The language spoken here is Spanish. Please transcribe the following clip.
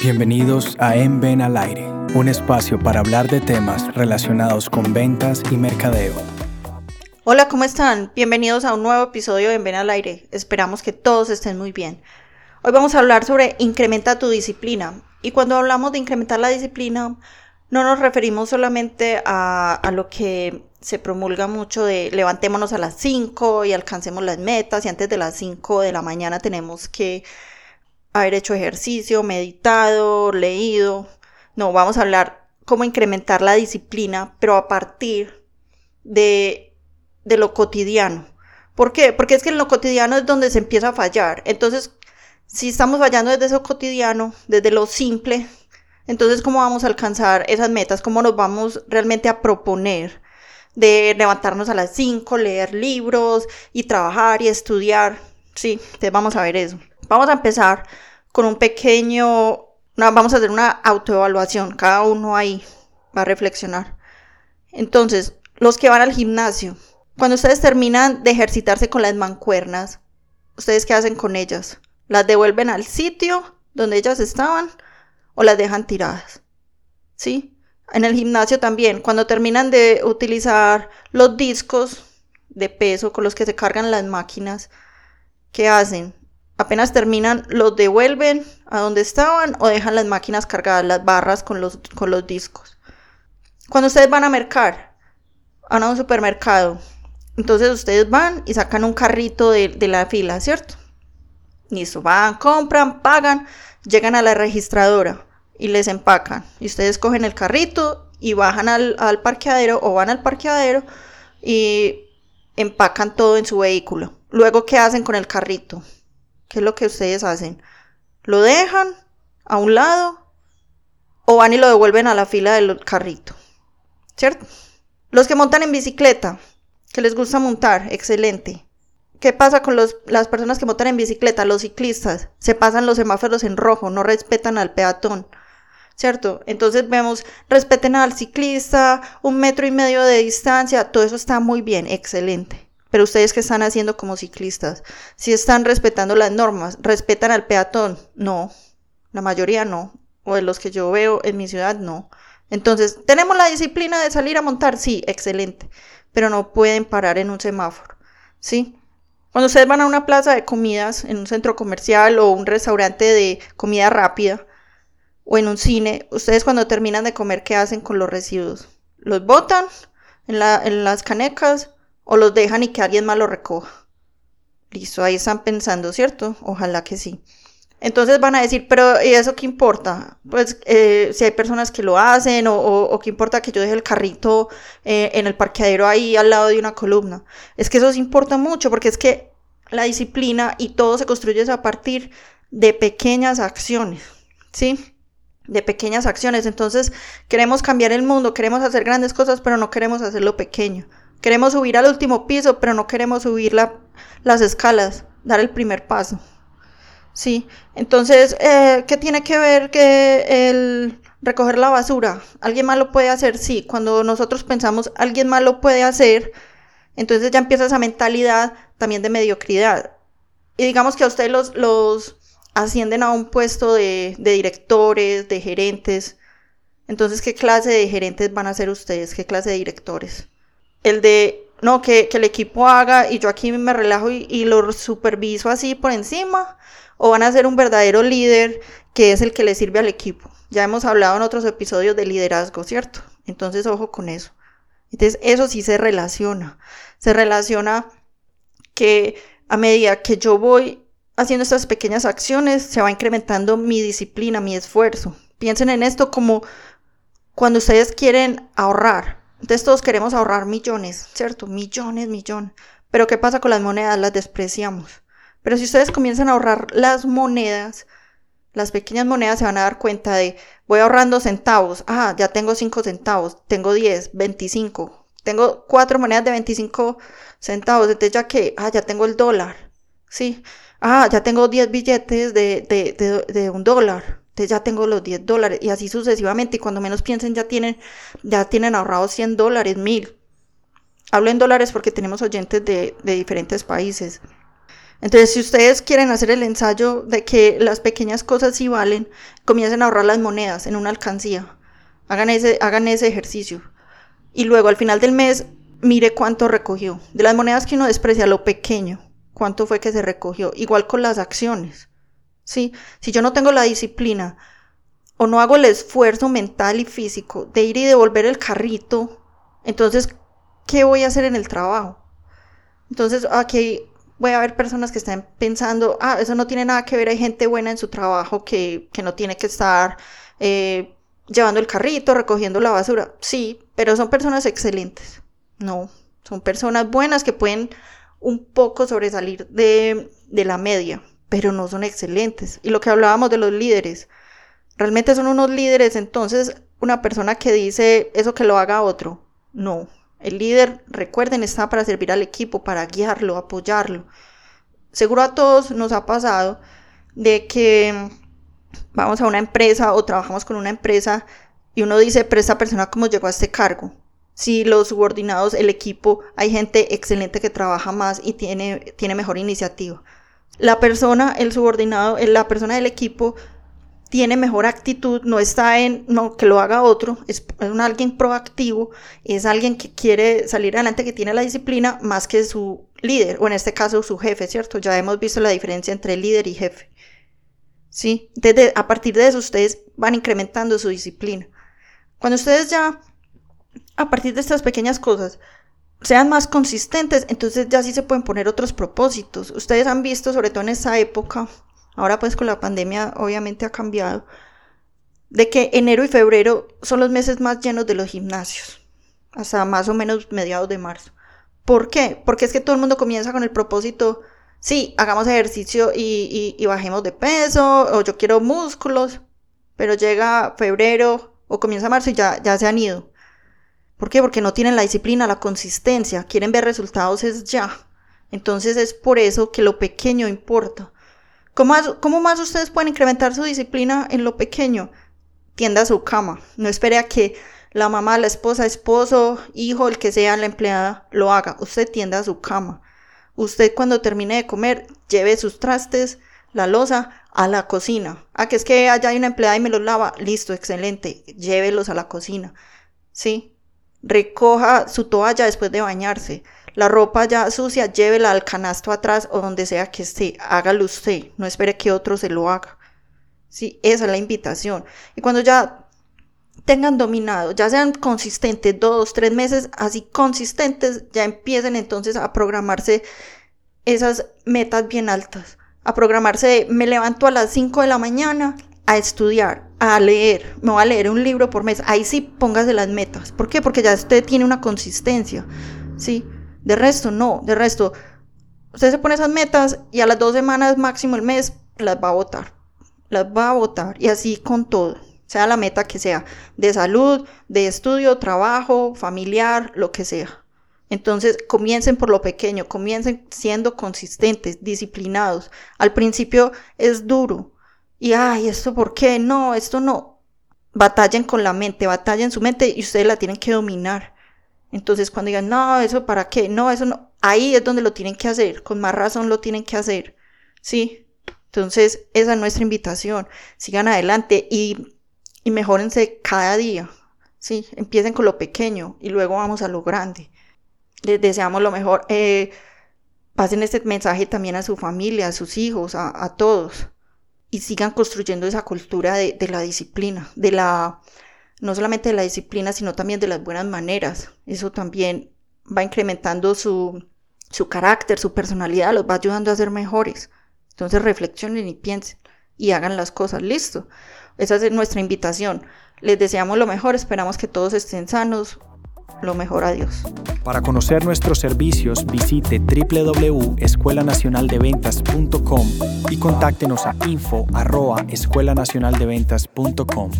Bienvenidos a En Ven al Aire, un espacio para hablar de temas relacionados con ventas y mercadeo. Hola, ¿cómo están? Bienvenidos a un nuevo episodio de En Ven al Aire. Esperamos que todos estén muy bien. Hoy vamos a hablar sobre incrementa tu disciplina. Y cuando hablamos de incrementar la disciplina, no nos referimos solamente a, a lo que se promulga mucho de levantémonos a las 5 y alcancemos las metas y antes de las 5 de la mañana tenemos que haber hecho ejercicio, meditado, leído. No, vamos a hablar cómo incrementar la disciplina, pero a partir de, de lo cotidiano. ¿Por qué? Porque es que en lo cotidiano es donde se empieza a fallar. Entonces, si estamos fallando desde eso cotidiano, desde lo simple, entonces, ¿cómo vamos a alcanzar esas metas? ¿Cómo nos vamos realmente a proponer de levantarnos a las 5, leer libros y trabajar y estudiar? Sí, entonces vamos a ver eso. Vamos a empezar con un pequeño, vamos a hacer una autoevaluación, cada uno ahí va a reflexionar. Entonces, los que van al gimnasio, cuando ustedes terminan de ejercitarse con las mancuernas, ¿ustedes qué hacen con ellas? ¿Las devuelven al sitio donde ellas estaban o las dejan tiradas? ¿Sí? En el gimnasio también, cuando terminan de utilizar los discos de peso con los que se cargan las máquinas, ¿qué hacen? Apenas terminan, los devuelven a donde estaban o dejan las máquinas cargadas, las barras con los, con los discos. Cuando ustedes van a mercar, van a un supermercado, entonces ustedes van y sacan un carrito de, la fila, ¿cierto? Listo, van, compran, pagan, llegan a la registradora y les empacan. Y ustedes cogen el carrito y bajan al, al parqueadero o van al parqueadero y empacan todo en su vehículo. Luego, ¿qué hacen con el carrito? ¿Qué es lo que ustedes hacen? ¿Lo dejan a un lado o van y lo devuelven a la fila del carrito? ¿Cierto? Los que montan en bicicleta, que les gusta montar, excelente. ¿Qué pasa con las personas que montan en bicicleta? Los ciclistas se pasan los semáforos en rojo, no respetan al peatón. ¿Cierto? Entonces vemos, respeten al ciclista, un metro y medio de distancia, todo eso está muy bien, excelente. Pero ustedes que están haciendo como ciclistas, si están respetando las normas, respetan al peatón, no, la mayoría no, o de los que yo veo en mi ciudad, no. Entonces, ¿tenemos la disciplina de salir a montar? Sí, excelente, pero no pueden parar en un semáforo, ¿sí? Cuando ustedes van a una plaza de comidas, en un centro comercial o un restaurante de comida rápida, o en un cine, ustedes cuando terminan de comer, ¿qué hacen con los residuos? ¿Los botan en, en las canecas o los dejan y que alguien más los recoja. Listo, ahí están pensando, ¿cierto? Ojalá que sí. Entonces van a decir, pero ¿y eso qué importa? Pues eh, si hay personas que lo hacen o, o, qué importa que yo deje el carrito eh, en el parqueadero ahí al lado de una columna. Es que eso sí importa mucho porque es que la disciplina y todo se construye a partir de pequeñas acciones, ¿sí? De pequeñas acciones. Entonces queremos cambiar el mundo, queremos hacer grandes cosas, pero no queremos hacerlo pequeño. Queremos subir al último piso, pero no queremos subir las escalas, dar el primer paso. Sí, entonces, eh, ¿qué tiene que ver que el recoger la basura? ¿Alguien más lo puede hacer? Sí, cuando nosotros pensamos alguien más lo puede hacer, entonces ya empieza esa mentalidad también de mediocridad. Y digamos que a ustedes los, los ascienden a un puesto de, de directores, de gerentes. Entonces, ¿qué clase de gerentes van a ser ustedes? ¿Qué clase de directores? El de, no, que, el equipo haga y yo aquí me relajo y, lo superviso así por encima, o van a ser un verdadero líder que es el que le sirve al equipo. Ya hemos hablado en otros episodios de liderazgo, ¿cierto? Entonces, ojo con eso. Entonces, eso sí se relaciona. Se relaciona que a medida que yo voy haciendo estas pequeñas acciones, se va incrementando mi disciplina, mi esfuerzo. Piensen en esto como cuando ustedes quieren ahorrar. Entonces todos queremos ahorrar millones, ¿cierto? Millones, millones. Pero ¿qué pasa con las monedas? Las despreciamos. Pero si ustedes comienzan a ahorrar las monedas, las pequeñas monedas se van a dar cuenta de, voy ahorrando centavos. Ah, ya tengo 5 centavos, tengo 10, 25. Tengo cuatro monedas de 25 centavos. Entonces ya que, ah, ya tengo el dólar. Sí. Ah, ya tengo 10 billetes de, de, de, de un dólar ya tengo los 10 dólares y así sucesivamente. Y cuando menos piensen ya tienen, ya tienen ahorrados 100 dólares, 1000. Hablo en dólares porque tenemos oyentes de, de diferentes países. Entonces, si ustedes quieren hacer el ensayo de que las pequeñas cosas sí valen, comiencen a ahorrar las monedas en una alcancía. Hagan ese, hagan ese ejercicio. Y luego al final del mes, mire cuánto recogió. De las monedas que uno desprecia, lo pequeño, cuánto fue que se recogió. Igual con las acciones. ¿Sí? Si yo no tengo la disciplina o no hago el esfuerzo mental y físico de ir y devolver el carrito, entonces, ¿qué voy a hacer en el trabajo? Entonces, aquí voy a ver personas que están pensando, ah, eso no tiene nada que ver, hay gente buena en su trabajo que, no tiene que estar eh, llevando el carrito, recogiendo la basura. Sí, pero son personas excelentes. No, son personas buenas que pueden un poco sobresalir de, de la media, pero no son excelentes. Y lo que hablábamos de los líderes, realmente son unos líderes, entonces una persona que dice eso que lo haga otro, no. El líder, recuerden, está para servir al equipo, para guiarlo, apoyarlo. Seguro a todos nos ha pasado de que vamos a una empresa o trabajamos con una empresa y uno dice, pero esta persona cómo llegó a este cargo. Si los subordinados, el equipo, hay gente excelente que trabaja más y tiene, tiene mejor iniciativa. La persona, el subordinado, la persona del equipo tiene mejor actitud, no está en no que lo haga otro, es, un alguien proactivo, es alguien que quiere salir adelante, que tiene la disciplina más que su líder, o en este caso su jefe, ¿cierto? Ya hemos visto la diferencia entre líder y jefe. ¿Sí? Desde, a partir de eso ustedes van incrementando su disciplina. Cuando ustedes ya, a partir de estas pequeñas cosas, sean más consistentes, entonces ya sí se pueden poner otros propósitos. Ustedes han visto, sobre todo en esa época, ahora pues con la pandemia obviamente ha cambiado, de que enero y febrero son los meses más llenos de los gimnasios, hasta más o menos mediados de marzo. ¿Por qué? Porque es que todo el mundo comienza con el propósito, sí, hagamos ejercicio y, y bajemos de peso, o yo quiero músculos, pero llega febrero o comienza marzo y ya, ya se han ido. ¿Por qué? Porque no tienen la disciplina, la consistencia, quieren ver resultados es ya. Entonces es por eso que lo pequeño importa. ¿Cómo más, ¿Cómo más ustedes pueden incrementar su disciplina en lo pequeño? Tienda su cama. No espere a que la mamá, la esposa, esposo, hijo, el que sea la empleada, lo haga. Usted tienda su cama. Usted cuando termine de comer, lleve sus trastes, la losa, a la cocina. Ah, que es que allá hay una empleada y me los lava. Listo, excelente. Llévelos a la cocina. ¿Sí? Recoja su toalla después de bañarse. La ropa ya sucia, llévela al canasto atrás o donde sea que esté. Hágalo usted, no espere que otro se lo haga. Sí, esa es la invitación. Y cuando ya tengan dominado, ya sean consistentes, dos, tres meses así consistentes, ya empiecen entonces a programarse esas metas bien altas. A programarse de me levanto a las 5 de la mañana a estudiar, a leer, me voy a leer un libro por mes. Ahí sí póngase las metas. ¿Por qué? Porque ya usted tiene una consistencia. Sí. De resto, no. De resto, usted se pone esas metas y a las dos semanas máximo el mes las va a votar. Las va a votar. Y así con todo. Sea la meta que sea. De salud, de estudio, trabajo, familiar, lo que sea. Entonces, comiencen por lo pequeño, comiencen siendo consistentes, disciplinados. Al principio es duro. Y, ay, ¿esto por qué? No, esto no. Batallen con la mente, batallen su mente y ustedes la tienen que dominar. Entonces cuando digan, no, eso para qué, no, eso no, ahí es donde lo tienen que hacer, con más razón lo tienen que hacer, ¿sí? Entonces esa es nuestra invitación, sigan adelante y, y mejórense cada día, ¿sí? Empiecen con lo pequeño y luego vamos a lo grande. Les deseamos lo mejor. Eh, pasen este mensaje también a su familia, a sus hijos, a, todos y sigan construyendo esa cultura de la disciplina, de la no solamente de la disciplina, sino también de las buenas maneras. Eso también va incrementando su, su carácter, su personalidad, los va ayudando a ser mejores. Entonces reflexionen y piensen y hagan las cosas. Listo. Esa es nuestra invitación. Les deseamos lo mejor, esperamos que todos estén sanos. Lo mejor a Dios. Para conocer nuestros servicios, visite www.escuelanacionaldeventas.com y contáctenos a info@escuelanacionaldeventas.com.